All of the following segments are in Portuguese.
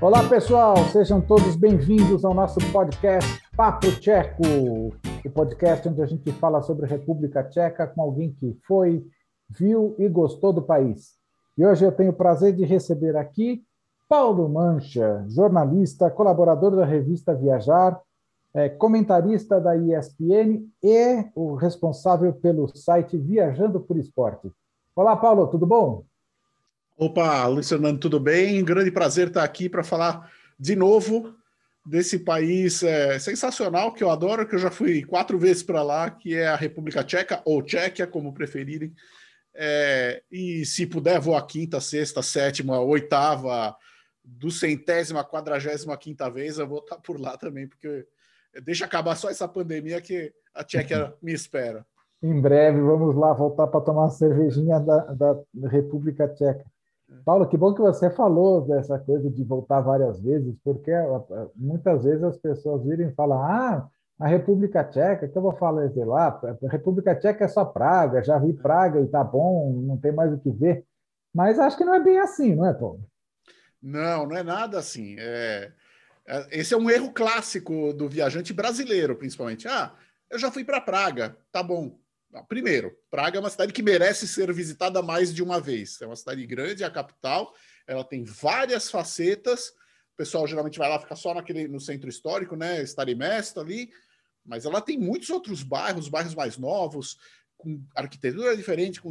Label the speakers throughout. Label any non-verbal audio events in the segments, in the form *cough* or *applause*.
Speaker 1: Olá, pessoal, sejam todos bem-vindos ao nosso podcast Papo Tcheco, o podcast onde a gente fala sobre a República Tcheca com alguém que foi, viu e gostou do país. E hoje eu tenho o prazer de receber aqui Paulo Mancha, jornalista, colaborador da revista Viajar, é, comentarista da ESPN e o responsável pelo site Viajando por Esporte. Olá, Paulo, tudo bom?
Speaker 2: Opa, Luiz Fernando, tudo bem? Grande prazer estar aqui para falar de novo desse país é, sensacional que eu adoro, que eu já fui quatro vezes para lá, que é a República Tcheca, ou Tchequia, como preferirem. É, e se puder, vou a quinta, sexta, sétima, oitava, do centésima, quadragésima quinta vez, eu vou estar por lá também, porque deixa acabar só essa pandemia que a Tchequia *laughs* me espera.
Speaker 1: Em breve, vamos lá voltar para tomar uma cervejinha da, da República Tcheca. Paulo, que bom que você falou dessa coisa de voltar várias vezes, porque muitas vezes as pessoas viram e falam: ah, a República Tcheca, que eu vou falar, sei lá, a República Tcheca é só Praga, já vi Praga e tá bom, não tem mais o que ver. Mas acho que não é bem assim, não é, Paulo?
Speaker 2: Não, não é nada assim. É... é esse é um erro clássico do viajante brasileiro, principalmente. Ah, eu já fui para Praga, tá bom. Primeiro, Praga é uma cidade que merece ser visitada mais de uma vez. É uma cidade grande, é a capital, ela tem várias facetas. O pessoal geralmente vai lá ficar só naquele, no centro histórico, né? Starimesta ali, mas ela tem muitos outros bairros, bairros mais novos, com arquitetura diferente, com,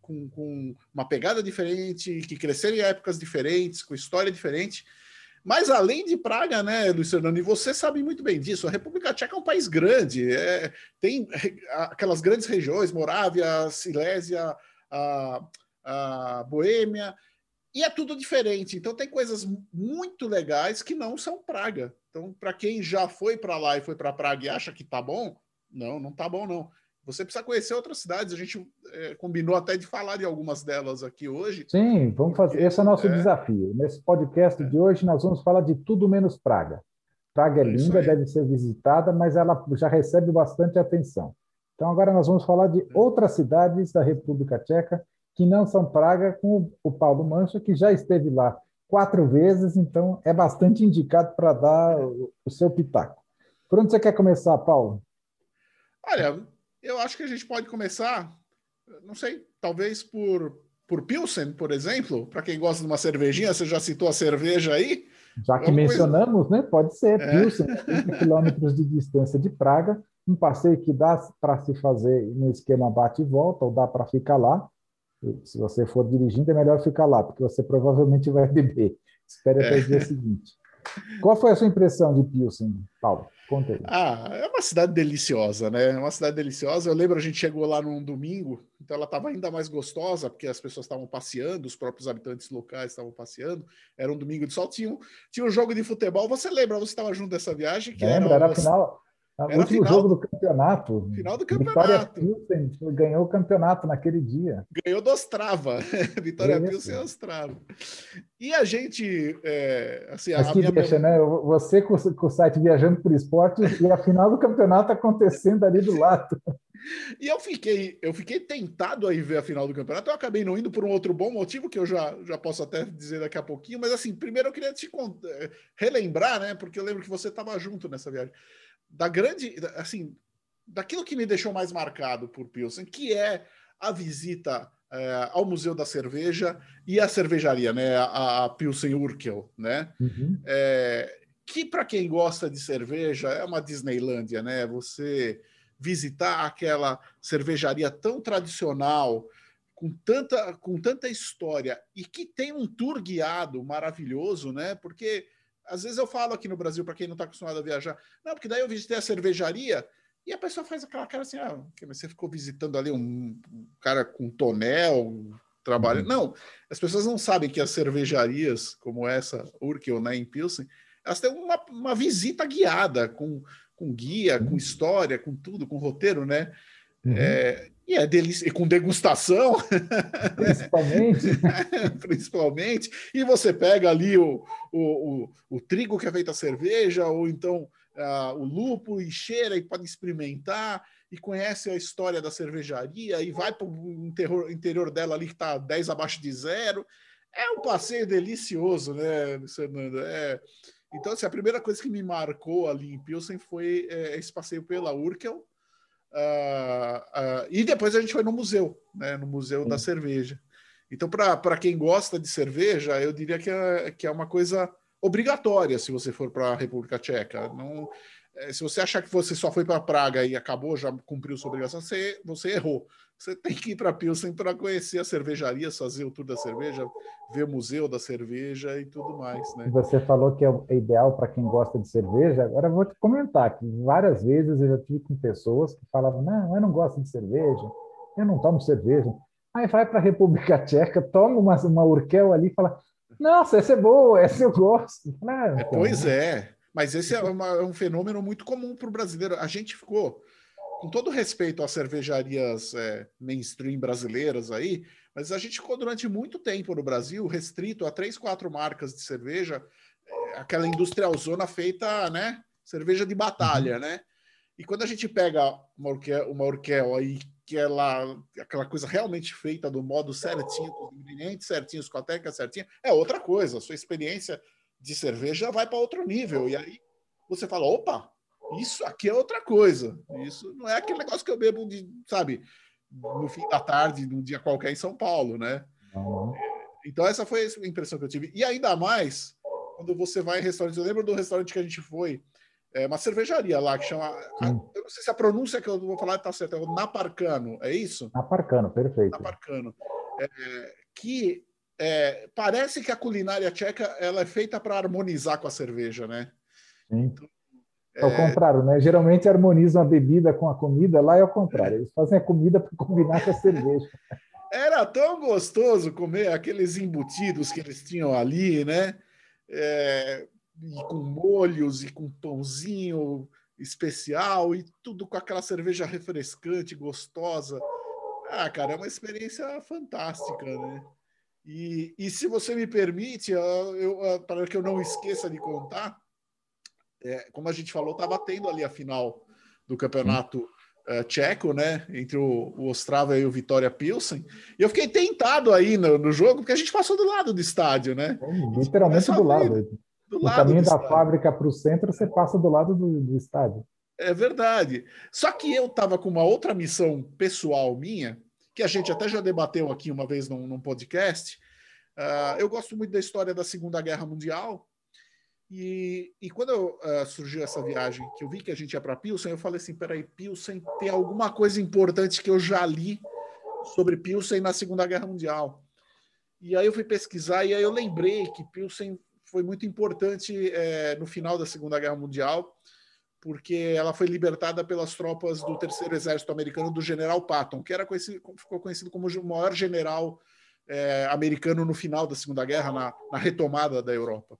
Speaker 2: com, com uma pegada diferente, que cresceram em épocas diferentes, com história diferente. Mas além de Praga, né, Fernando, e você sabe muito bem disso, a República Tcheca é um país grande, é, tem aquelas grandes regiões, Morávia, Silésia, a, a Boêmia, e é tudo diferente. Então tem coisas muito legais que não são Praga. Então, para quem já foi para lá e foi para Praga e acha que tá bom, não, não tá bom não. Você precisa conhecer outras cidades. A gente é, combinou até de falar de algumas delas aqui hoje.
Speaker 1: Sim, vamos fazer. Esse é o nosso é. desafio. Nesse podcast é. de hoje, nós vamos falar de tudo menos Praga. Praga é, é linda, deve ser visitada, mas ela já recebe bastante atenção. Então, agora nós vamos falar de é. outras cidades da República Tcheca que não são Praga, com o Paulo Mancha, que já esteve lá quatro vezes, então é bastante indicado para dar o seu pitaco. Por onde você quer começar, Paulo?
Speaker 2: Olha, eu acho que a gente pode começar, não sei, talvez por, por Pilsen, por exemplo, para quem gosta de uma cervejinha, você já citou a cerveja aí?
Speaker 1: Já que mencionamos, coisa... né? Pode ser é. Pilsen, 30 quilômetros de distância de Praga, um passeio que dá para se fazer no esquema bate e volta, ou dá para ficar lá. Se você for dirigindo, é melhor ficar lá, porque você provavelmente vai beber. Espere até é. o dia seguinte. Qual foi a sua impressão de Pilsen, Paulo? Conta aí.
Speaker 2: Ah, é uma cidade deliciosa, né? É uma cidade deliciosa. Eu lembro a gente chegou lá num domingo, então ela estava ainda mais gostosa, porque as pessoas estavam passeando, os próprios habitantes locais estavam passeando. Era um domingo de sol, tinha um, tinha um jogo de futebol. Você lembra? Você estava junto dessa viagem?
Speaker 1: Que Lembra, era, era a final, era o último final, jogo do campeonato.
Speaker 2: Final do campeonato.
Speaker 1: Vitória Pilsen ganhou o campeonato naquele dia.
Speaker 2: Ganhou do Ostrava. *laughs* Vitória Isso. Pilsen e Ostrava. E a gente. É, assim,
Speaker 1: Mas a que minha deixa, né? Você com, com, o site Viajando por Esporte e a final do campeonato acontecendo ali do lado. *laughs*
Speaker 2: E eu fiquei, eu fiquei tentado aí ver a final do campeonato. Eu acabei não indo por um outro bom motivo que eu já, já posso até dizer daqui a pouquinho. Mas assim, primeiro eu queria te relembrar, né? Porque eu lembro que você estava junto nessa viagem da grande, assim, daquilo que me deixou mais marcado por Pilsen, que é a visita é, ao Museu da Cerveja e a cervejaria, né, a, a Pilsen Urkel, né, uhum. é, que para quem gosta de cerveja é uma Disneylândia, né, você visitar aquela cervejaria tão tradicional, com tanta, com tanta história e que tem um tour guiado maravilhoso, né, porque às vezes eu falo aqui no Brasil, para quem não está acostumado a viajar, não, porque daí eu visitei a cervejaria e a pessoa faz aquela cara assim, ah, você ficou visitando ali um, um cara com tonel, trabalho. Uhum. Não, as pessoas não sabem que as cervejarias, como essa, Urkel, né, em Pilsen, elas têm uma, uma visita guiada, com, com guia, com uhum. história, com tudo, com roteiro, né? Uhum. É, e é delícia, e com degustação. *laughs*
Speaker 1: Principalmente. *laughs*
Speaker 2: Principalmente. E você pega ali o, o, o, o, trigo que é feito a cerveja, ou então uh, o lúpulo, e cheira e pode experimentar, e conhece a história da cervejaria, e vai para o interior, interior dela ali que está 10 abaixo de zero. é um passeio delicioso, né, Fernando? É... Então, assim, a primeira coisa que me marcou ali em Pilsen foi é, esse passeio pela Urkel. Uh, uh, e depois a gente foi no museu, né, no Museu Sim. da Cerveja. Então, para quem gosta de cerveja, eu diria que é, que é uma coisa obrigatória se você for para a República Tcheca. Não, se você achar que você só foi para Praga e acabou, já cumpriu sua obrigação, você, você errou. Você tem que ir para Pilsen para conhecer a cervejaria, fazer o tour da cerveja, ver o museu da cerveja e tudo mais. Né?
Speaker 1: Você falou que é, é ideal para quem gosta de cerveja. Agora eu vou te comentar que várias vezes eu já tive com pessoas que falavam: não, eu não gosto de cerveja, eu não tomo cerveja. Aí vai para a República *laughs* Tcheca, toma uma, uma Urkel ali e fala: Nossa, essa é boa, essa eu gosto.
Speaker 2: Ah, então, pois é, mas esse é, uma, é um fenômeno muito comum para o brasileiro. A gente ficou, com todo respeito às cervejarias é, mainstream brasileiras aí, mas a gente ficou durante muito tempo no Brasil restrito a três, quatro marcas de cerveja, é, aquela industrialzona feita, né? Cerveja de batalha, uhum. né? E quando a gente pega uma Urkel, uma Urkel aí que ela, aquela coisa realmente feita do modo certinho, com os ingredientes certinhos, com a técnica certinha, é outra coisa. A sua experiência de cerveja vai para outro nível. E aí você fala: opa, isso aqui é outra coisa. Isso não é aquele negócio que eu bebo, de, sabe, no fim da tarde, num dia qualquer em São Paulo, né? Uhum. Então, essa foi a impressão que eu tive. E ainda mais quando você vai em restaurante. Eu lembro do restaurante que a gente foi é uma cervejaria lá que chama. Hum. Eu não sei se a pronúncia que eu vou falar está certa, é o Naparcano, é isso?
Speaker 1: Naparcano, perfeito.
Speaker 2: Naparcano. É, que é, parece que a culinária tcheca ela é feita para harmonizar com a cerveja, né?
Speaker 1: Sim. Então, é ao contrário, né? Geralmente harmonizam a bebida com a comida, lá é o contrário. Eles fazem a comida para combinar com a cerveja. *laughs*
Speaker 2: Era tão gostoso comer aqueles embutidos que eles tinham ali, né? É, e com molhos e com pãozinho especial e tudo com aquela cerveja refrescante, gostosa. Ah, cara, é uma experiência fantástica, né? E, e se você me permite, para que eu não esqueça de contar, é, como a gente falou, estava tendo ali a final do campeonato uh, tcheco, né? Entre o, o Ostrava e o Vitória Pilsen. E eu fiquei tentado aí no, no, jogo, porque a gente passou do lado do estádio, né?
Speaker 1: É, literalmente do lado. Do no caminho da estádio. fábrica para o centro, você passa do lado do, do estádio.
Speaker 2: É verdade. Só que eu estava com uma outra missão pessoal minha, que a gente até já debateu aqui uma vez num, num podcast. Uh, eu gosto muito da história da Segunda Guerra Mundial. E, e quando eu, uh, surgiu essa viagem, que eu vi que a gente ia para Pilsen, eu falei assim: peraí, Pilsen tem alguma coisa importante que eu já li sobre Pilsen na Segunda Guerra Mundial. E aí eu fui pesquisar e aí eu lembrei que Pilsen foi muito importante é, no final da Segunda Guerra Mundial, porque ela foi libertada pelas tropas do Terceiro Exército Americano do General Patton, que era conhecido, ficou conhecido como o maior general é, americano no final da Segunda Guerra, na, na, retomada da Europa.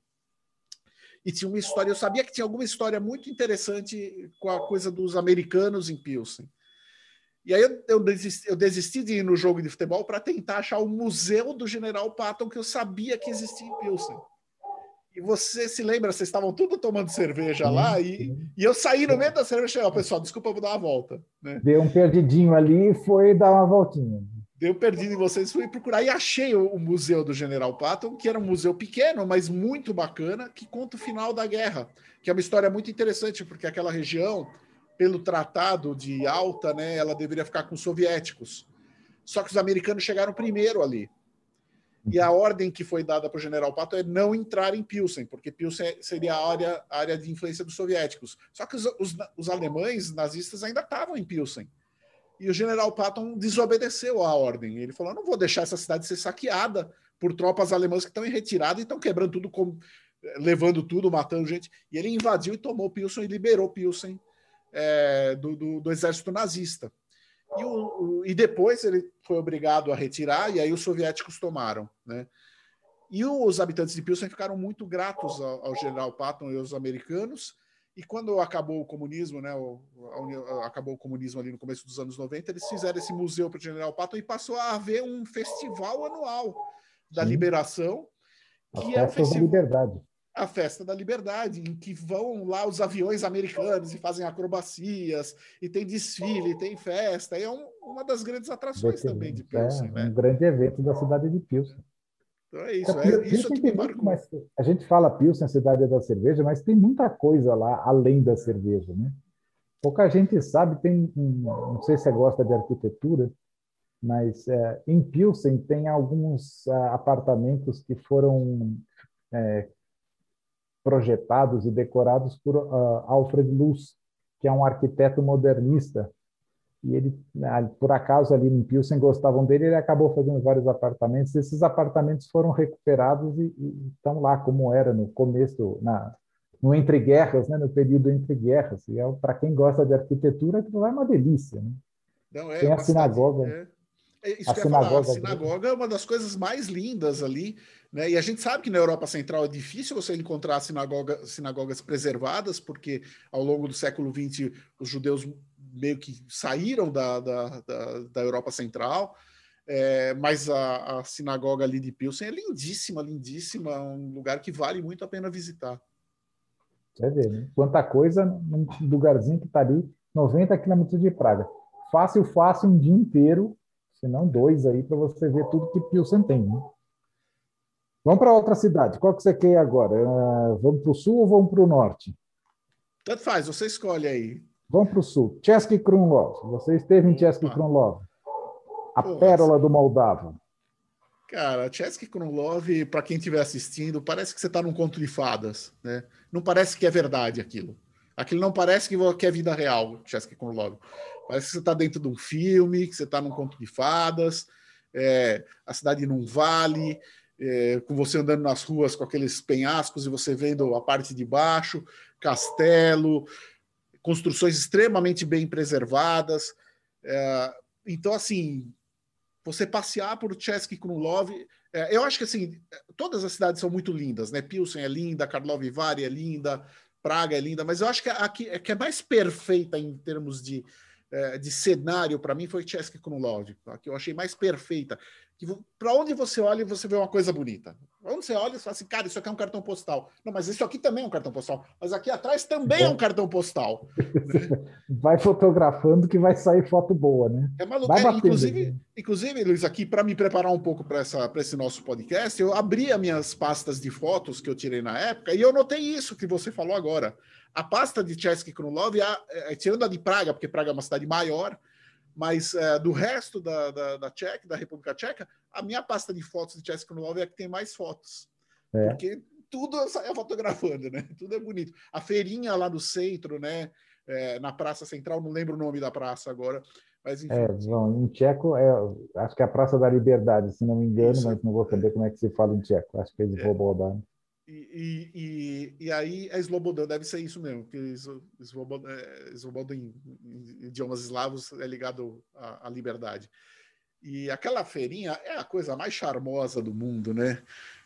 Speaker 2: E tinha uma história, eu sabia que tinha alguma história muito interessante com a coisa dos americanos em Pilsen. E aí eu, eu, desisti, eu desisti de ir no jogo de futebol para tentar achar o museu do General Patton que eu sabia que existia em Pilsen. E você se lembra, vocês estavam tudo tomando cerveja lá e, e eu saí no meio da cerveja e falei, pessoal, desculpa, eu vou dar uma volta. Né?
Speaker 1: Deu um perdidinho ali e foi dar uma voltinha.
Speaker 2: Deu perdido em vocês, fui procurar e achei o, o, Museu do General Patton, que era um museu pequeno, mas muito bacana, que conta o final da guerra, que é uma história muito interessante, porque aquela região, pelo Tratado de Alta, né, ela deveria ficar com os soviéticos. Só que os americanos chegaram primeiro ali. E a ordem que foi dada para o general Pato é não entrar em Pilsen, porque Pilsen seria a área, a área de influência dos soviéticos. Só que os, os, os alemães nazistas ainda estavam em Pilsen. E o general Patton desobedeceu à ordem. Ele falou: não vou deixar essa cidade ser saqueada por tropas alemãs que estão em retirada e estão quebrando tudo, com, levando tudo, matando gente. E ele invadiu e tomou Pilsen e liberou Pilsen é, do, do, do exército nazista. E, o, o, e depois ele foi obrigado a retirar, e aí os soviéticos tomaram. Né? E os habitantes de Pilsen ficaram muito gratos ao, ao general Patton e aos americanos. E quando acabou o comunismo, né, o, a, acabou o comunismo ali no começo dos anos 90, eles fizeram esse museu para o general Patton e passou a haver um festival anual da Sim. liberação,
Speaker 1: que é o festival da liberdade
Speaker 2: a Festa da Liberdade, em que vão lá os aviões americanos e fazem acrobacias, e tem desfile, tem festa, e é um, uma das grandes atrações também de Pilsen.
Speaker 1: É, né? um grande evento da cidade de Pilsen.
Speaker 2: Então é isso, é, isso que marcou. Mas
Speaker 1: a gente fala Pilsen, cidade da cerveja, mas tem muita coisa lá além da cerveja, né? Pouca gente sabe, tem, não sei se você gosta de arquitetura, mas é, em Pilsen tem alguns é, apartamentos que foram é, projetados e decorados por uh, Alfred Luz, que é um arquiteto modernista. E ele, né, por acaso, ali em Pilsen gostavam dele, ele acabou fazendo vários apartamentos. Esses apartamentos foram recuperados e, e estão lá como era no começo, na, no entre guerras, né, no período entre guerras. E é, para quem gosta de arquitetura, aquilo é uma delícia. Né?
Speaker 2: Não, é, Tem a sinagoga. É é a sinagoga, falar. A sinagoga é uma das coisas mais lindas ali, né? E a gente sabe que na Europa Central é difícil você encontrar sinagoga, sinagogas preservadas, porque ao longo do século XX os judeus meio que saíram da, da, da, da Europa Central. É, mas a, a, sinagoga ali de Pilsen é lindíssima, lindíssima, um lugar que vale muito a pena visitar.
Speaker 1: Quer ver, né? Quanta coisa num lugarzinho que está ali, 90 quilômetros de Praga. Fácil, fácil, um dia inteiro se não dois aí, para você ver tudo que Pilsen tem. Né? Vamos para outra cidade. Qual que você quer agora? Uh, vamos para o sul ou vamos para o norte?
Speaker 2: Tanto faz, você escolhe aí.
Speaker 1: Vamos para o sul. Chesky Krumlov. Você esteve em Chesky Krumlov. A Pô, pérola do Moldava.
Speaker 2: Cara, Chesky Krumlov, para quem estiver assistindo, parece que você está num conto de fadas. Né? Não parece que é verdade aquilo. Aquilo não parece que é vida real, Chesky Krumlov. Parece que você está dentro de um filme, que você está num conto de fadas, é, a cidade num vale, é, com você andando nas ruas com aqueles penhascos e você vendo a parte de baixo, castelo, construções extremamente bem preservadas. É, então, assim, você passear por Chesky Krumlov, é, eu acho que assim, todas as cidades são muito lindas, né? Pilsen é linda, Karlovy Vary é linda, Praga é linda, mas eu acho que a, que, a que é mais perfeita em termos de é, de cenário para mim foi Chesky Krumlov, que eu achei mais perfeita. Que para onde você olha, você vê uma coisa bonita. Onde você olha, você fala assim, cara, isso aqui é um cartão postal. Não, mas isso aqui também é um cartão postal. Mas aqui atrás também é, é um cartão postal. *laughs*
Speaker 1: Vai fotografando que vai sair foto boa, né?
Speaker 2: É maluco. É, inclusive, inclusive, Luiz, aqui para me preparar um pouco para esse nosso podcast, eu abri as minhas pastas de fotos que eu tirei na época e eu notei isso que você falou agora. A pasta de Chesky Krumlov, é, é, tirando a de Praga, porque Praga é uma cidade maior, mas é, do resto da, da, da, Tcheca, da República Tcheca, a minha pasta de fotos de Chesky Krumlov é a que tem mais fotos. É. Porque tudo eu saio fotografando, né? Tudo é bonito. A feirinha lá do centro, né? É, na Praça Central, não lembro o nome da praça agora. Mas, enfim.
Speaker 1: É, João, em tcheco, é, acho que é a Praça da Liberdade, se não me engano, Isso. mas não vou saber como é que se fala em tcheco. Acho que é de é.
Speaker 2: E, e, e, aí a Slobodan deve ser isso mesmo, que Slobodan, é, em, em idiomas eslavos é ligado à, à, liberdade. E aquela feirinha é a coisa mais charmosa do mundo, né?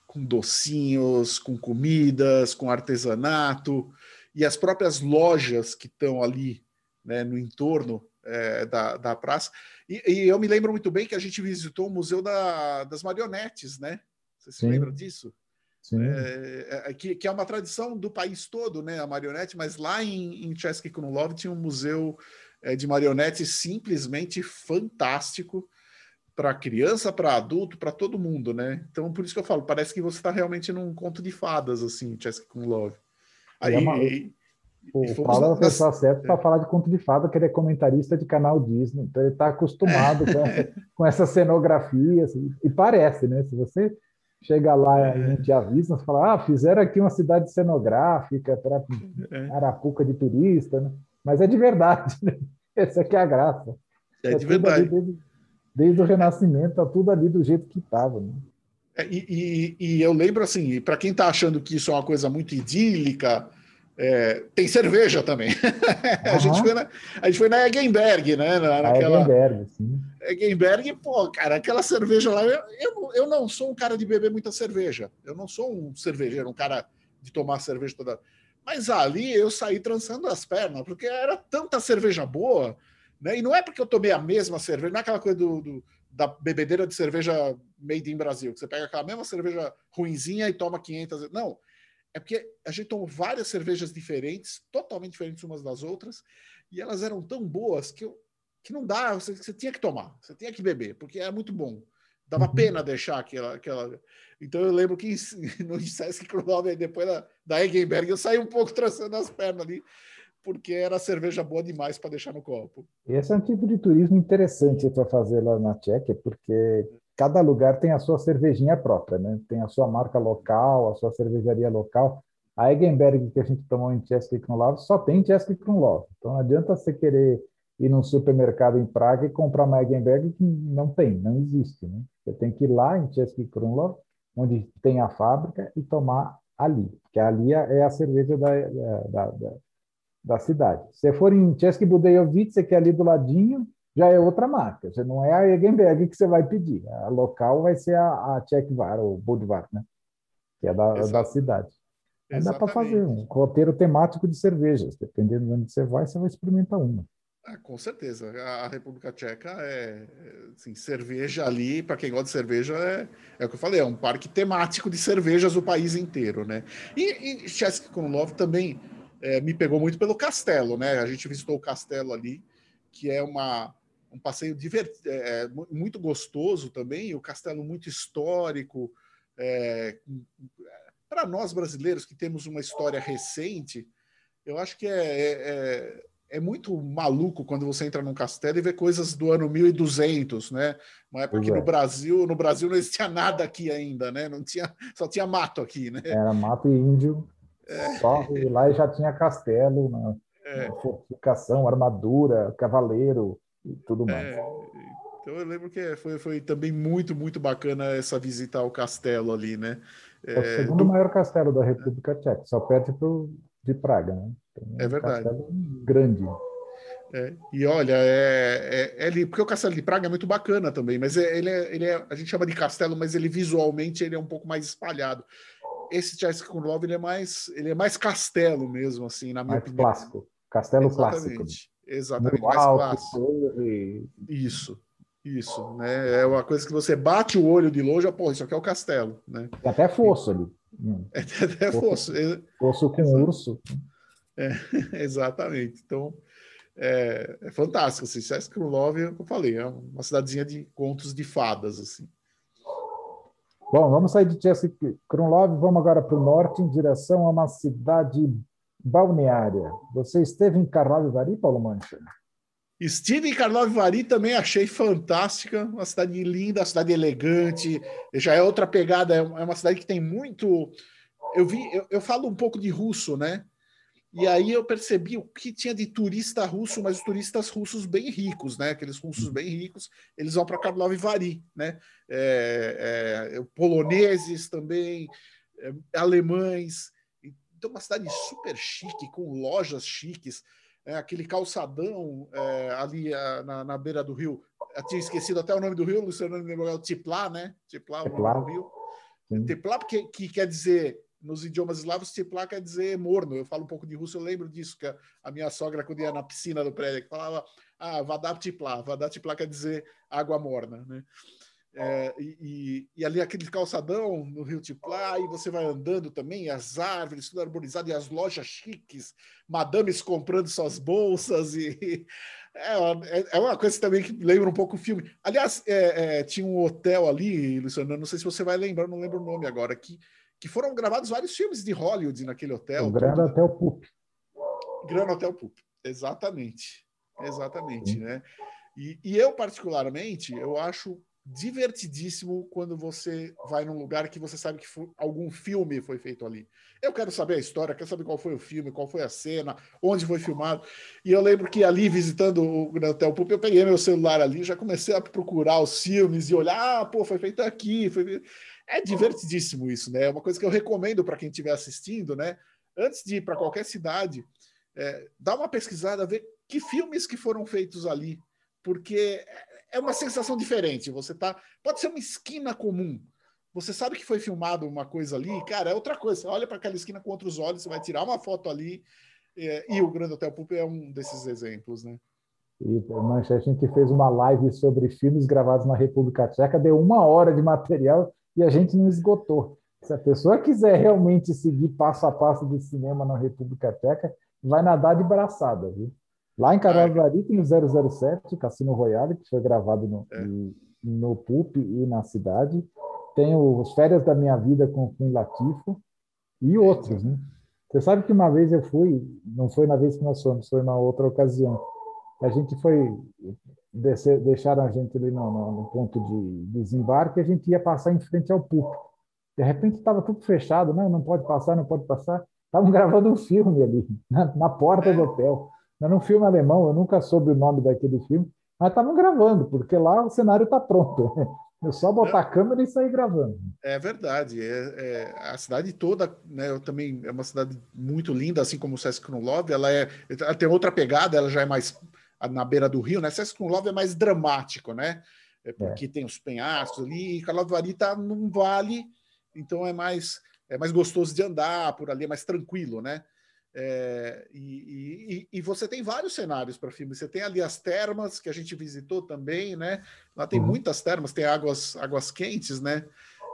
Speaker 2: Com docinhos, com comidas, com artesanato, e as próprias lojas que estão ali né, no entorno é, da, da praça. E, e, eu me lembro muito bem que a gente visitou o Museu da, das Marionetes, né? Você se Sim. lembra disso? É, é, que, que, é uma tradição do país todo, né, a marionete, mas lá em, em Chesky Krumlov tinha um museu é, de marionetes simplesmente fantástico para criança, para adulto, para todo mundo, né? Então, por isso que eu falo, parece que você está realmente num conto de fadas, assim, Chesky Krumlov.
Speaker 1: Aí, é uma... e, o e Paulo é a pessoa certa para falar de conto de fada, que ele é comentarista de canal Disney, então ele está acostumado com, essa, com essa cenografia, assim, e parece, né? Se você chega lá é. e a gente avisa, fala, ah, fizeram aqui uma cidade cenográfica para é. Arapuca de turista, né? mas é de verdade, né? *laughs* essa aqui é a graça.
Speaker 2: É, é de verdade.
Speaker 1: Desde, desde, o Renascimento, tá tudo ali do jeito que estava. Né?
Speaker 2: É, e, e, e, eu lembro assim, para quem está achando que isso é uma coisa muito idílica, é, tem cerveja também. Uhum. *laughs* a, gente foi na, a gente foi na Eggenberg, né? Na, naquela...
Speaker 1: Eggenberg, sim.
Speaker 2: Eggenberg, pô, cara, aquela cerveja lá. Eu, eu, eu, não sou um cara de beber muita cerveja. Eu não sou um cervejeiro, um cara de tomar cerveja toda. Mas ali eu saí trançando as pernas, porque era tanta cerveja boa, né? E não é porque eu tomei a mesma cerveja, não é aquela coisa do, do da bebedeira de cerveja made in Brasil, que você pega aquela mesma cerveja ruinzinha e toma 500. Não é porque a gente tomou várias cervejas diferentes, totalmente diferentes umas das outras, e elas eram tão boas que, eu, que não dá, você, você tinha que tomar, você tinha que beber, porque é muito bom. Dava uhum. pena deixar aquela, aquela. Então eu lembro que *laughs* no Sesc Krumlov, depois da, da Eggenberg, eu saí um pouco traçando as pernas ali, porque era cerveja boa demais para deixar no copo.
Speaker 1: Esse é um tipo de turismo interessante para fazer lá na Tchequia, porque cada lugar tem a sua cervejinha própria, né? Tem a sua marca local, a sua cervejaria local. A Eggenberg que a gente tomou em Český Krumlov só tem Český Krumlov. Então não adianta você querer ir num supermercado em Praga e comprar uma Eggenberg que não tem, não existe. Né? Você tem que ir lá em Český Krumlov, onde tem a fábrica, e tomar ali, que ali é a cerveja da, da, da, da cidade. Se for em Český Budějovice, que é ali do ladinho, já é outra marca. Já não é a Eggenberg que você vai pedir. A local vai ser a, a Czechvar, ou Budvar, né? que é da, da cidade. Dá para fazer um roteiro temático de cervejas. Dependendo de onde você vai, você vai experimentar uma.
Speaker 2: Ah, com certeza. A República Tcheca é, assim, cerveja ali, para quem gosta de cerveja, é, é o que eu falei, é um parque temático de cervejas do país inteiro, né? E, e Český Krumlov também é, me pegou muito pelo castelo, né? A gente visitou o castelo ali, que é uma, um passeio divert, é, é muito gostoso também, o castelo muito histórico. É, para nós brasileiros que temos uma história recente, eu acho que é, é, é é muito maluco quando você entra num castelo e vê coisas do ano 1200, né? Uma época que no é. Brasil, no Brasil não existia nada aqui ainda, né? Não tinha, só tinha mato aqui, né?
Speaker 1: Era mato e índio. É. Só e lá já tinha castelo, né? é. fortificação, armadura, cavaleiro e tudo mais. É.
Speaker 2: Então eu lembro que foi, foi também muito, muito bacana essa visita ao castelo ali, né?
Speaker 1: É, o segundo do... maior castelo da República Tcheca, só perto pro, de Praga, né?
Speaker 2: é verdade.
Speaker 1: grande.
Speaker 2: É, e olha, é, é, é, porque o Castelo de Praga é muito bacana também, mas é, ele, é, ele é, a gente chama de castelo, mas ele visualmente ele é um pouco mais espalhado. Esse Love ele é mais ele é mais castelo mesmo, assim, na minha
Speaker 1: mais opinião. clássico, castelo
Speaker 2: Exatamente.
Speaker 1: clássico.
Speaker 2: Exatamente, mais alto, clássico. Isso, isso, né? É uma coisa que você bate o olho de longe, pô, isso aqui é o castelo, né?
Speaker 1: Tem até fosso ali.
Speaker 2: É *laughs* até fosso.
Speaker 1: Fosso com urso.
Speaker 2: É, *laughs* exatamente. Então, é, é fantástico. Assim, Sesc Krumlov, eu falei, é uma cidadezinha de contos de fadas. assim.
Speaker 1: Bom, vamos sair de Sesc Krumlov, vamos agora para o norte, em direção a uma cidade balneária. Você esteve em Karlovy Paulo Mancha?
Speaker 2: Estive em Karlovy também achei fantástica, uma cidade linda, uma cidade elegante, já é outra pegada, é uma cidade que tem muito... Eu vi, eu, eu falo um pouco de russo, né? E aí eu percebi o que tinha de turista russo, mas os turistas russos bem ricos, né? Aqueles russos bem ricos, eles vão para Karlovy Vary, né? É, é, poloneses também, é, alemães. Então, uma cidade super chique, com lojas chiques. É, aquele calçadão é, ali a, na, na, beira do rio. Eu tinha esquecido até o nome do rio, Luciano me lembrou, é o Tiplá, né? Tiplá, o nome do rio. Tiplá, porque, que quer dizer nos idiomas eslavos, Tiplá quer dizer morno. Eu falo um pouco de russo, eu lembro disso, que a minha sogra, quando ia na piscina do prédio, falava, ah, Vadar Tiplá. Vadar Tiplá quer dizer água morna, né? É, e, e, ali aquele calçadão no Rio Tiplá, e você vai andando também, as árvores, tudo arborizado, e as lojas chiques, madames comprando suas bolsas, e *laughs* é, é, é uma coisa também que lembra um pouco o filme. Aliás, é, é, tinha um hotel ali, Luciano, não sei se você vai lembrar, não lembro o nome agora, que que foram gravados vários filmes de Hollywood naquele hotel.
Speaker 1: O Grand Hotel Poop.
Speaker 2: Grand Hotel Poop, exatamente. Exatamente, Sim. né? E, e, eu, particularmente, eu acho divertidíssimo quando você vai num lugar que você sabe que algum filme foi feito ali. Eu quero saber a história, quero saber qual foi o filme, qual foi a cena, onde foi filmado. E eu lembro que ali, visitando o Grand Hotel Poop, eu peguei meu celular ali, já comecei a procurar os filmes e olhar, ah, pô, foi feito aqui, foi é divertidíssimo isso, né? É uma coisa que eu recomendo para quem estiver assistindo, né? Antes de ir para qualquer cidade, é, dá uma pesquisada, ver que filmes que foram feitos ali, porque é uma sensação diferente. Você tá, pode ser uma esquina comum. Você sabe que foi filmado uma coisa ali, cara, é outra coisa. Você olha para aquela esquina com outros olhos, você vai tirar uma foto ali. É, e o Grande Hotel Pup é um desses exemplos, né?
Speaker 1: E a gente fez uma live sobre filmes gravados na República Tcheca, deu uma hora de material e a gente não esgotou. Se a pessoa quiser realmente seguir passo a passo do cinema na República Tcheca, vai nadar de braçada, viu? Lá em Caruaru tem o 007, Cassino Royale, que foi gravado no, é. no PUP e na cidade. Tem os Férias da Minha Vida com o Queen Latifo e outros, né? Você sabe que uma vez eu fui, não foi na vez que nós fomos, foi na outra ocasião. A gente foi, descer, deixaram a gente ali no, no, no ponto de desembarque e a gente ia passar em frente ao PUC. De repente estava tudo fechado, não, não pode passar, não pode passar. Estavam *laughs* gravando um filme ali, na, na porta do hotel. Era um filme alemão, eu nunca soube o nome daquele filme, mas estavam gravando, porque lá o cenário está pronto. *laughs* É só botar a câmera e sair gravando.
Speaker 2: É verdade. É, é, a cidade toda, né? Eu também é uma cidade muito linda, assim como o Sesc Krumlov. Ela é, ela tem outra pegada. Ela já é mais na beira do rio, né? Sesc Krumlov é mais dramático, né? É porque é. tem os penhascos ali. E Karlovari está num vale, então é mais é mais gostoso de andar por ali, é mais tranquilo, né? É, e, e, você tem vários cenários para filme. Você tem ali as termas que a gente visitou também, né? Lá tem uhum. muitas termas, tem águas, águas quentes, né?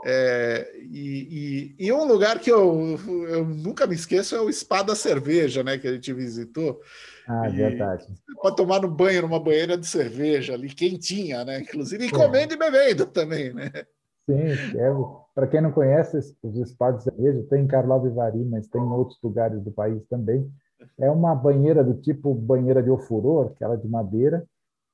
Speaker 2: É, e, e, e, um lugar que eu, eu nunca me esqueço é o Spa da Cerveja, né? Que a gente visitou.
Speaker 1: Ah, verdade.
Speaker 2: Pode tomar no banho numa banheira de cerveja ali, quentinha, né? Inclusive, e comendo é. e bebendo também, né?
Speaker 1: Sim, é, para quem não conhece, os espaços de cerveja tem em Karlov Vari, mas tem em outros lugares do país também. É uma banheira do tipo banheira de ofurô, aquela de madeira,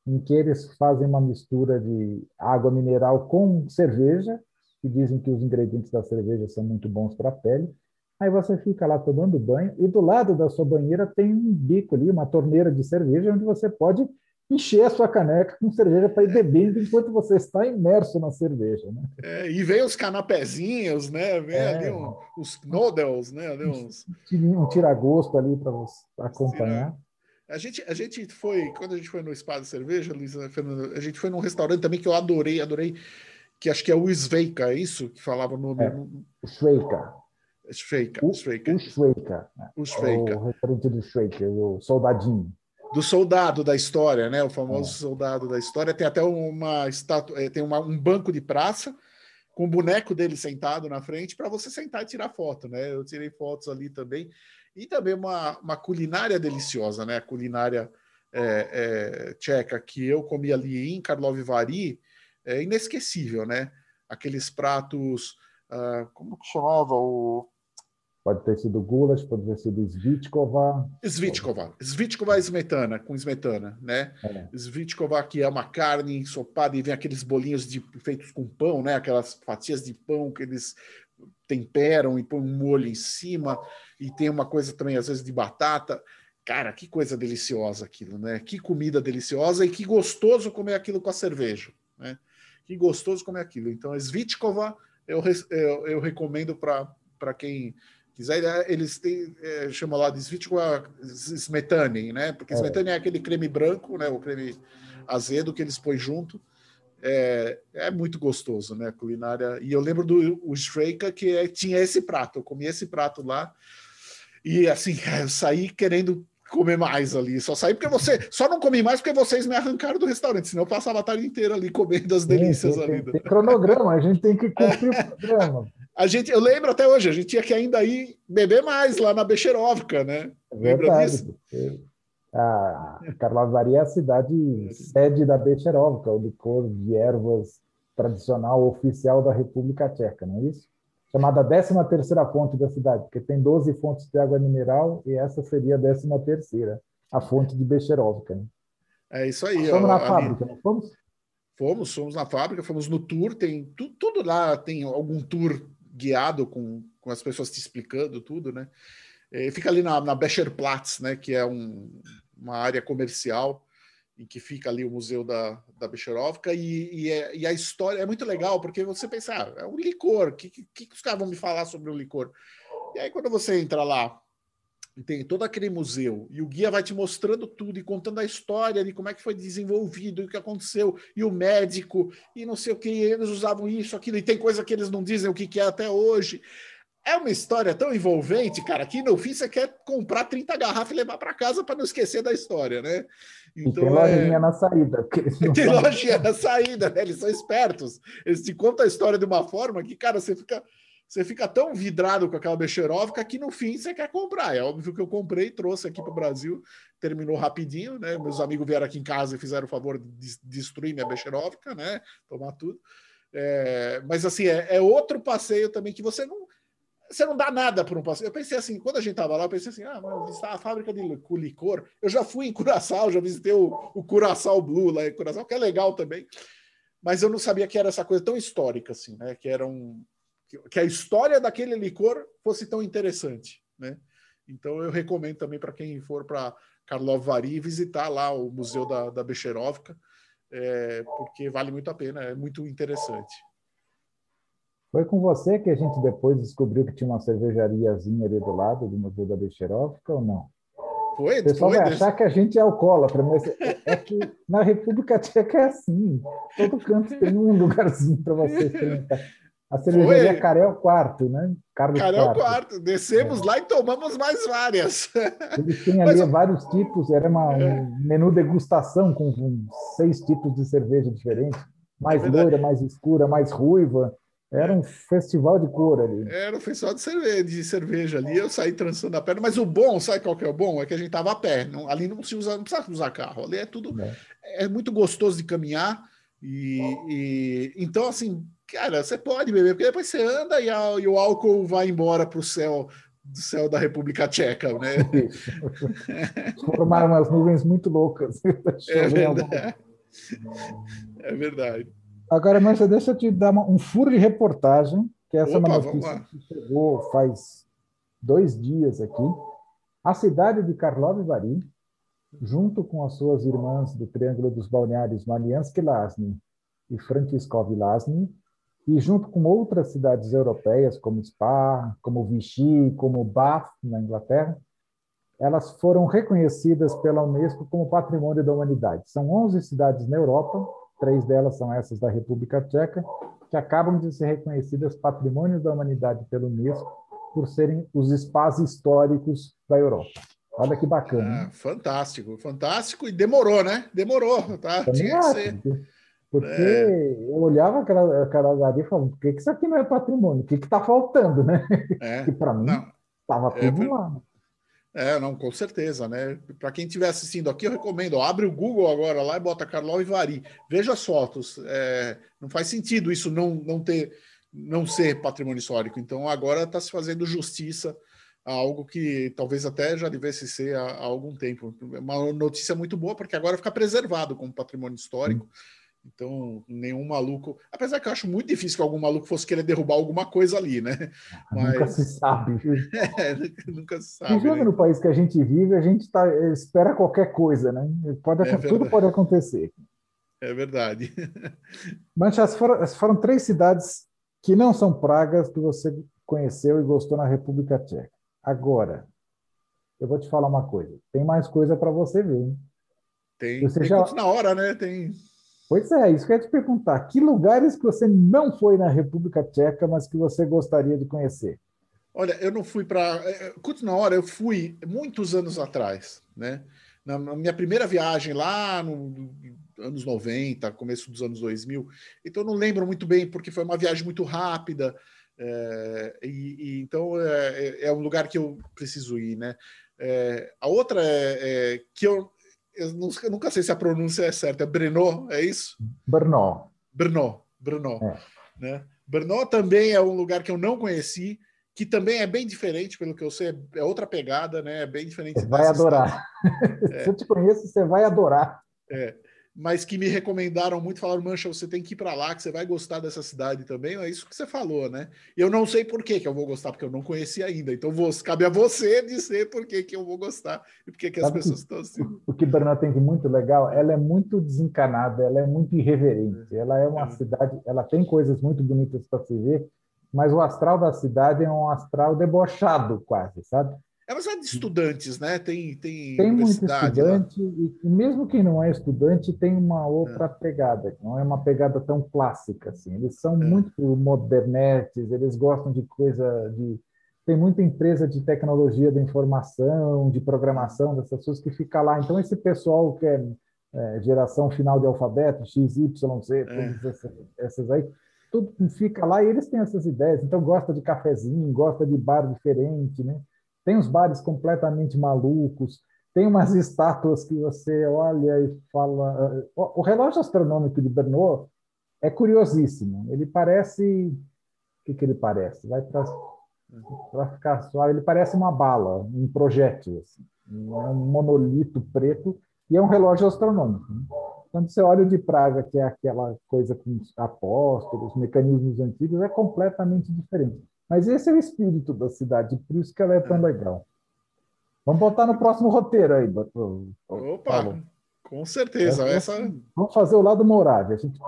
Speaker 1: em que eles fazem uma mistura de água mineral com cerveja, que dizem que os ingredientes da cerveja são muito bons para a pele. Aí você fica lá tomando banho e do lado da sua banheira tem um bico ali, uma torneira de cerveja, onde você pode encher a sua caneca com cerveja para ir bebendo enquanto você está imerso na cerveja. Né?
Speaker 2: É, e vem os canapézinhos, né? Vem é, ali um, os noodles, né? Ali uns...
Speaker 1: Um tira-gosto ali para acompanhar.
Speaker 2: A gente, a gente foi, quando a gente foi no Spa de Cerveja, Luísa a gente foi num restaurante também que eu adorei, adorei, que acho que é o Sveika, é isso que falava no.
Speaker 1: É, o Sveika.
Speaker 2: Sveika,
Speaker 1: Sveika. O Sveika. O Sveika. O restaurante do Sveika, o soldadinho
Speaker 2: do soldado da história, né? O famoso é. soldado da história. Tem até uma estátua, é, tem uma, um banco de praça com o boneco dele sentado na frente para você sentar e tirar foto, né? Eu tirei fotos ali também. E também uma, uma culinária deliciosa, né? A culinária é, é, tcheca que eu comi ali em Karlovy Vary é inesquecível, né? Aqueles pratos, uh, como que chamava o
Speaker 1: Pode ter sido Gulas, pode ter sido Svitkova.
Speaker 2: Svitkova. Svitkova smetana, com smetana, né? É. Svitkova, que é uma carne ensopada e vem aqueles bolinhos de, feitos com pão, né? Aquelas fatias de pão que eles temperam e põem um molho em cima. E tem uma coisa também, às vezes, de batata. Cara, que coisa deliciosa aquilo, né? Que comida deliciosa e que gostoso comer aquilo com a cerveja, né? Que gostoso comer aquilo. Então, Svitkova eu, eu, eu recomendo para quem né, eles têm, é, chamam lá de Smetane, né? Porque é. Smetane é aquele creme branco, né? O creme azedo que eles põem junto. É, é muito gostoso, né? A culinária. E eu lembro do o Shreika que é, tinha esse prato. Eu comi esse prato lá. E assim, *laughs* eu saí querendo comer mais ali. Só saí porque você. Só não comi mais porque vocês me arrancaram do restaurante, senão eu passava a tarde inteira ali comendo as delícias
Speaker 1: tem,
Speaker 2: ali.
Speaker 1: Tem, tem cronograma, a gente tem que cumprir o programa.
Speaker 2: A gente, eu lembro até hoje, a gente tinha que ainda ir beber mais lá na Becherovka, né?
Speaker 1: É Lembra disso? A Karlovari é a cidade sede da Becherovka, o licor de ervas tradicional oficial da República Tcheca, não é isso? Chamada 13 terceira fonte da cidade, porque tem 12 fontes de água mineral e essa seria a 13 terceira, a fonte de Becherovka. Né?
Speaker 2: É isso aí.
Speaker 1: Fomos na fábrica, não fomos?
Speaker 2: Fomos, fomos na fábrica, fomos no tour, tem tudo, tudo lá, tem algum tour guiado com, com as pessoas te explicando tudo, né? E fica ali na, na Becherplatz, né? Que é um, uma área comercial em que fica ali o museu da, da Becherovka e, e, é, e, a história é muito legal porque você pensa, ah, é um licor, o que, que, que os caras vão me falar sobre o licor? E aí quando você entra lá tem todo aquele museu e o guia vai te mostrando tudo e contando a história de como é que foi desenvolvido, o que aconteceu, e o médico, e não sei o que, eles usavam isso, aquilo, e tem coisa que eles não dizem o que, que é até hoje. É uma história tão envolvente, cara, que no fim você quer comprar 30 garrafas e levar para casa para não esquecer da história, né?
Speaker 1: Então, e tem lojinha é... na saída. *laughs*
Speaker 2: Tem lojinha na saída, né? Eles são espertos. Eles te contam a história de uma forma que, cara, você fica você fica tão vidrado com aquela Becherovka que no fim você quer comprar. É óbvio que eu comprei, trouxe aqui para o Brasil, terminou rapidinho, né? Meus amigos vieram aqui em casa e fizeram o favor de destruir minha Becherovka, né? Tomar tudo. É, mas assim, é, é, outro passeio também que você não. Você não dá nada por um passeio. Eu pensei assim, quando a gente estava lá, eu pensei assim: ah, mano, visitar a fábrica de licor. Eu já fui em Curaçao, já visitei o, o Curaçao Blue lá em Curaçao, que é legal também. Mas eu não sabia que era essa coisa tão histórica, assim, né? Que era um, que a história daquele licor fosse tão interessante, né? Então eu recomendo também para quem for para Karlov Vary visitar lá o museu da, da Becherovka, é, porque vale muito a pena, é muito interessante.
Speaker 1: Foi com você que a gente depois descobriu que tinha uma cervejariazinha ali do lado do museu da Becherovka ou não?
Speaker 2: Foi,
Speaker 1: o pessoal
Speaker 2: foi,
Speaker 1: vai achar que a gente é alcoólatra, mas é, é que na República Tcheca é assim. Todo canto tem um lugarzinho para você experimentar. A cervejaria Carel Quarto, né?
Speaker 2: Carlos Carel Quarto. Quarto. Descemos é. lá e tomamos mais várias.
Speaker 1: Eles têm ali Mas... vários tipos, era uma, é. um menu degustação com, seis tipos de cerveja diferentes. Mais é loira, mais escura, mais ruiva. Era um festival de cor ali.
Speaker 2: Era um festival de cerveja, de cerveja ali. Eu saí trançando a perna. Mas o bom, sabe qual que é o bom? É que a gente tava a pé. Não, ali não se usa, não precisa usar carro. Ali é tudo. É, é muito gostoso de caminhar. E, e, então, assim, cara, você pode beber, porque depois você anda e, a, e o álcool vai embora para o céu do céu da República Tcheca, né?
Speaker 1: Formaram umas nuvens muito loucas.
Speaker 2: é *laughs* verdade. É verdade.
Speaker 1: Agora, Márcia, deixa eu te dar uma, um furo de reportagem, que essa Opa, é uma notícia que chegou faz dois dias aqui. A cidade de Karlovy Vary, junto com as suas irmãs do Triângulo dos Balneários Mariansk Lasny e Frankiskov Lasny, e junto com outras cidades europeias, como Spa, como Vichy, como Bath, na Inglaterra, elas foram reconhecidas pela Unesco como Patrimônio da Humanidade. São 11 cidades na Europa, três delas são essas da República Tcheca, que acabam de ser reconhecidas Patrimônio da Humanidade pela Unesco por serem os espaços históricos da Europa. Olha que bacana.
Speaker 2: Ah, fantástico, fantástico. E demorou, né? Demorou, tá? Tinha que ser.
Speaker 1: Porque é. eu olhava aquela, aquela e falava, por que, que isso aqui não é patrimônio? O que está faltando, né? É. *laughs* que para mim estava é, tudo lá.
Speaker 2: É, não, com certeza, né? Para quem estiver assistindo aqui, eu recomendo, ó, abre o Google agora lá e bota Carlão e Vari. Veja as fotos. É, não faz sentido isso não, não ter, não ser patrimônio histórico. Então agora está se fazendo justiça a algo que talvez até já devesse ser há, há algum tempo. Uma notícia muito boa, porque agora fica preservado como patrimônio histórico. Hum então, nenhum maluco. Apesar que eu acho muito difícil que algum maluco fosse querer derrubar alguma coisa ali, né? *laughs*
Speaker 1: Mas... *laughs* Nunca se sabe.
Speaker 2: é, nunca se sabe.
Speaker 1: Vivendo né? no país que a gente vive, a gente tá, espera qualquer coisa, né? Pode, é tudo pode acontecer.
Speaker 2: É verdade.
Speaker 1: Mas essas foram, foram três cidades que não são pragas que você conheceu e gostou na República Tcheca. Agora, eu vou te falar uma coisa. Tem mais coisa para você ver, hein?
Speaker 2: Tem, você tem já... na hora, né? Tem.
Speaker 1: Pois é, isso que eu ia te perguntar. Que lugares que você não foi na República Tcheca, mas que você gostaria de conhecer?
Speaker 2: Olha, eu não fui para. Curto na hora, eu fui muitos anos atrás, né? Na minha primeira viagem lá no anos 90, começo dos anos 2000. Então, não lembro muito bem, porque foi uma viagem muito rápida. É, e, e, então, é, é, é, um lugar que eu preciso ir, né? É, a outra é, é que eu eu nunca, nunca, sei se a pronúncia é certa, é Brno, é isso?
Speaker 1: Brno.
Speaker 2: Brno, Brno. É. Né? Brno também é um lugar que eu não conheci, que também é bem diferente, pelo que eu sei, é outra pegada, né? É bem diferente.
Speaker 1: Você vai adorar. É. *laughs* Se eu te conheço, você vai adorar.
Speaker 2: É mas que me recomendaram muito, falaram, Mancha, você tem que ir para lá, que você vai gostar dessa cidade também. É isso que você falou, né? Eu não sei por que, que eu vou gostar, porque eu não conheci ainda. Então, vou, cabe a você *laughs* dizer por que, que eu vou gostar e por que, que as Sabe pessoas estão assim.
Speaker 1: O que Bernardo tem de muito legal, ela é muito desencanada, ela é muito irreverente. Ela é uma é. cidade, ela tem coisas muito bonitas para se ver, mas o astral da cidade é um astral debochado quase, sabe?
Speaker 2: É uma cidade de estudantes, né? Tem, tem,
Speaker 1: tem muito estudante, e, e, mesmo quem não é estudante tem uma outra é. pegada, não é uma pegada tão clássica assim. Eles são é. muito modernetes, eles gostam de coisa de tem muita empresa de tecnologia da informação, de programação dessas pessoas que fica lá. Então esse pessoal que é, é geração final de alfabeto, X, Y, Z, é. todas essas, essas aí, tudo fica lá e eles têm essas ideias. Então, gosta de cafezinho, gosta de bar diferente, né? Tem uns bares completamente malucos, tem umas *laughs* estátuas que você olha e fala. O relógio astronômico de Bernoulli é curiosíssimo. Ele parece. O que, que ele parece? Vai para ficar suave. Ele parece uma bala, um projétil. Assim. É um monolito preto e é um relógio astronômico. Né? Quando você olha o de Praga, que é aquela coisa com apóstolos, mecanismos antigos, é completamente diferente. Mas esse é o espírito da cidade, por isso que ela é tão é. legal. Vamos botar no próximo roteiro aí, doutor.
Speaker 2: Opa, com certeza. É, Essa...
Speaker 1: Vamos fazer o lado Moravia. A gente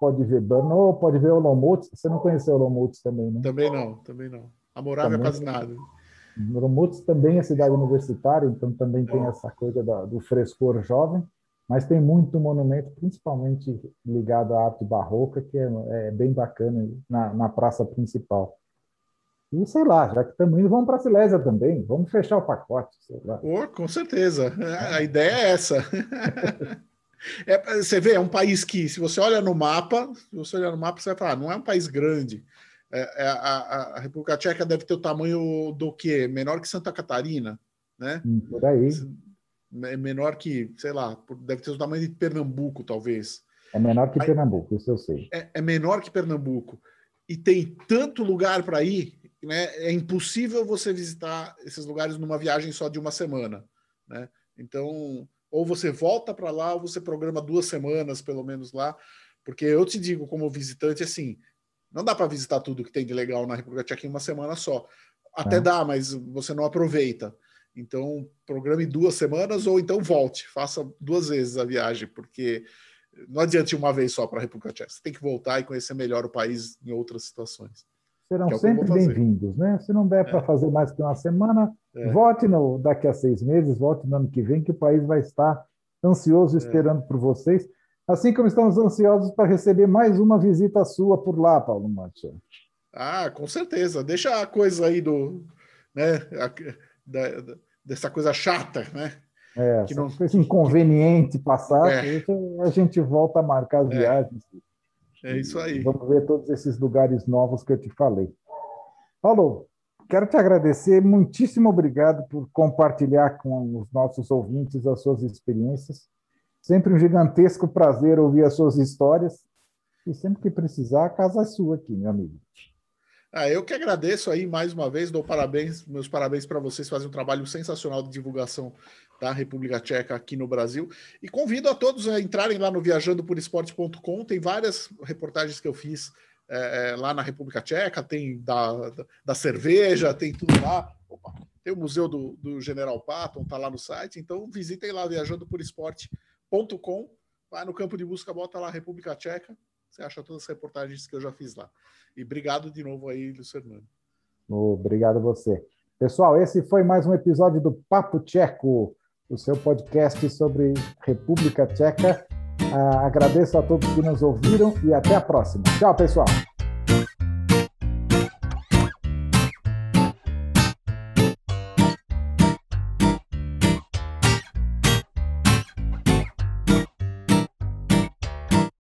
Speaker 1: pode ver Brno, pode ver Olomouc. Você não conheceu Olomouc também, né?
Speaker 2: Também não, também não. A Moravia é quase nada.
Speaker 1: Olomouc também é cidade universitária, então também tem essa coisa da, do frescor jovem mas tem muito monumento, principalmente ligado à arte barroca, que é, é bem bacana na, na, praça principal. E sei lá, já que estamos indo, vamos para a Silésia também, vamos fechar o pacote.
Speaker 2: Oh, com certeza, a ideia é essa. *laughs* é, você vê, é um país que, se você olha no mapa, se você olhar no mapa, você vai falar, não é um país grande. É, é, a, a, República Tcheca deve ter o tamanho do quê? Menor que Santa Catarina, né?
Speaker 1: Hum, por aí
Speaker 2: é menor que, sei lá, deve ter o tamanho de Pernambuco, talvez.
Speaker 1: É menor que Aí, Pernambuco, isso eu sei.
Speaker 2: É, é, menor que Pernambuco. E tem tanto lugar para ir, né? É impossível você visitar esses lugares numa viagem só de uma semana, né? Então, ou você volta para lá, ou você programa duas semanas, pelo menos lá, porque eu te digo, como visitante, assim, não dá para visitar tudo que tem de legal na República Tcheca em uma semana só. Até é. dá, mas você não aproveita. Então, programe duas semanas ou então volte, faça duas vezes a viagem, porque não adianta ir uma vez só para a República Tcheca. Você tem que voltar e conhecer melhor o país em outras situações.
Speaker 1: Serão é sempre bem-vindos, né? Se não der é. para fazer mais que uma semana, é. volte no, daqui a seis meses, volte no ano que vem, que o país vai estar ansioso é. esperando por vocês, assim como estamos ansiosos para receber mais uma visita sua por lá, Paulo Machado.
Speaker 2: Ah, com certeza. Deixa a coisa aí do. Né, a, da, da, dessa coisa chata, né?
Speaker 1: É, que não coisa inconveniente passar, é. a gente volta a marcar as é. viagens.
Speaker 2: É isso aí.
Speaker 1: Vamos ver todos esses lugares novos que eu te falei. Paulo, quero te agradecer, muitíssimo obrigado por compartilhar com os nossos ouvintes as suas experiências. Sempre um gigantesco prazer ouvir as suas histórias. E sempre que precisar, a casa é sua aqui, meu amigo.
Speaker 2: Ah, eu que agradeço aí mais uma vez, dou parabéns, meus parabéns para vocês, fazem um trabalho sensacional de divulgação da República Tcheca aqui no Brasil. E convido a todos a entrarem lá no viajandoporesporte.com, tem várias reportagens que eu fiz é, é, lá na República Tcheca, tem da, da, da cerveja, tem tudo lá. Opa, tem o Museu do, do General Patton, tá lá no site, então visitem lá viajandoporesporte.com, vai no campo de busca, bota lá República Tcheca, você acha todas as reportagens que eu já fiz lá. E obrigado de novo aí, Fernando.
Speaker 1: Obrigado a você. Pessoal, esse foi mais um episódio do Papo Tcheco, o seu podcast sobre República Tcheca. Ah, agradeço a todos que nos ouviram e até a próxima. Tchau, pessoal.